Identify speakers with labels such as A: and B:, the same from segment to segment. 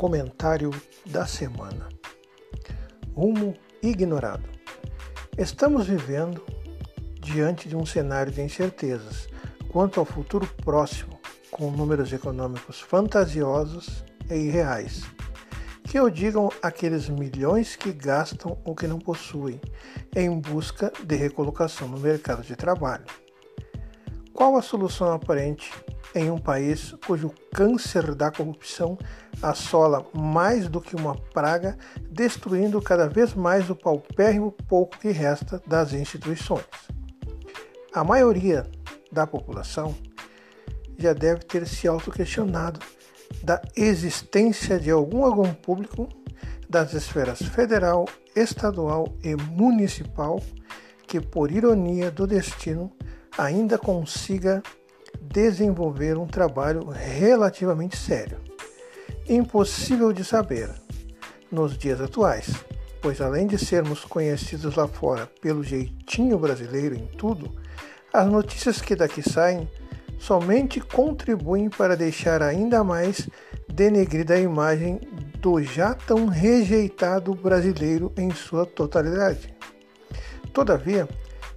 A: Comentário da semana. Rumo ignorado. Estamos vivendo diante de um cenário de incertezas quanto ao futuro próximo, com números econômicos fantasiosos e irreais. Que o digam aqueles milhões que gastam o que não possuem em busca de recolocação no mercado de trabalho. Qual a solução aparente em um país cujo câncer da corrupção assola mais do que uma praga, destruindo cada vez mais o paupérrimo pouco que resta das instituições. A maioria da população já deve ter se autoquestionado da existência de algum órgão público das esferas federal, estadual e municipal que, por ironia do destino, ainda consiga desenvolver um trabalho relativamente sério. Impossível de saber nos dias atuais, pois além de sermos conhecidos lá fora pelo jeitinho brasileiro em tudo, as notícias que daqui saem somente contribuem para deixar ainda mais denegrida a imagem do já tão rejeitado brasileiro em sua totalidade. Todavia,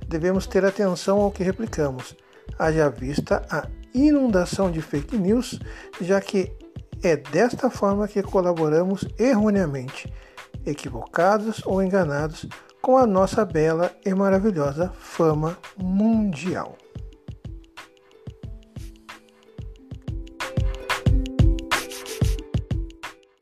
A: devemos ter atenção ao que replicamos, haja vista a inundação de fake news, já que é desta forma que colaboramos erroneamente, equivocados ou enganados com a nossa bela e maravilhosa fama mundial.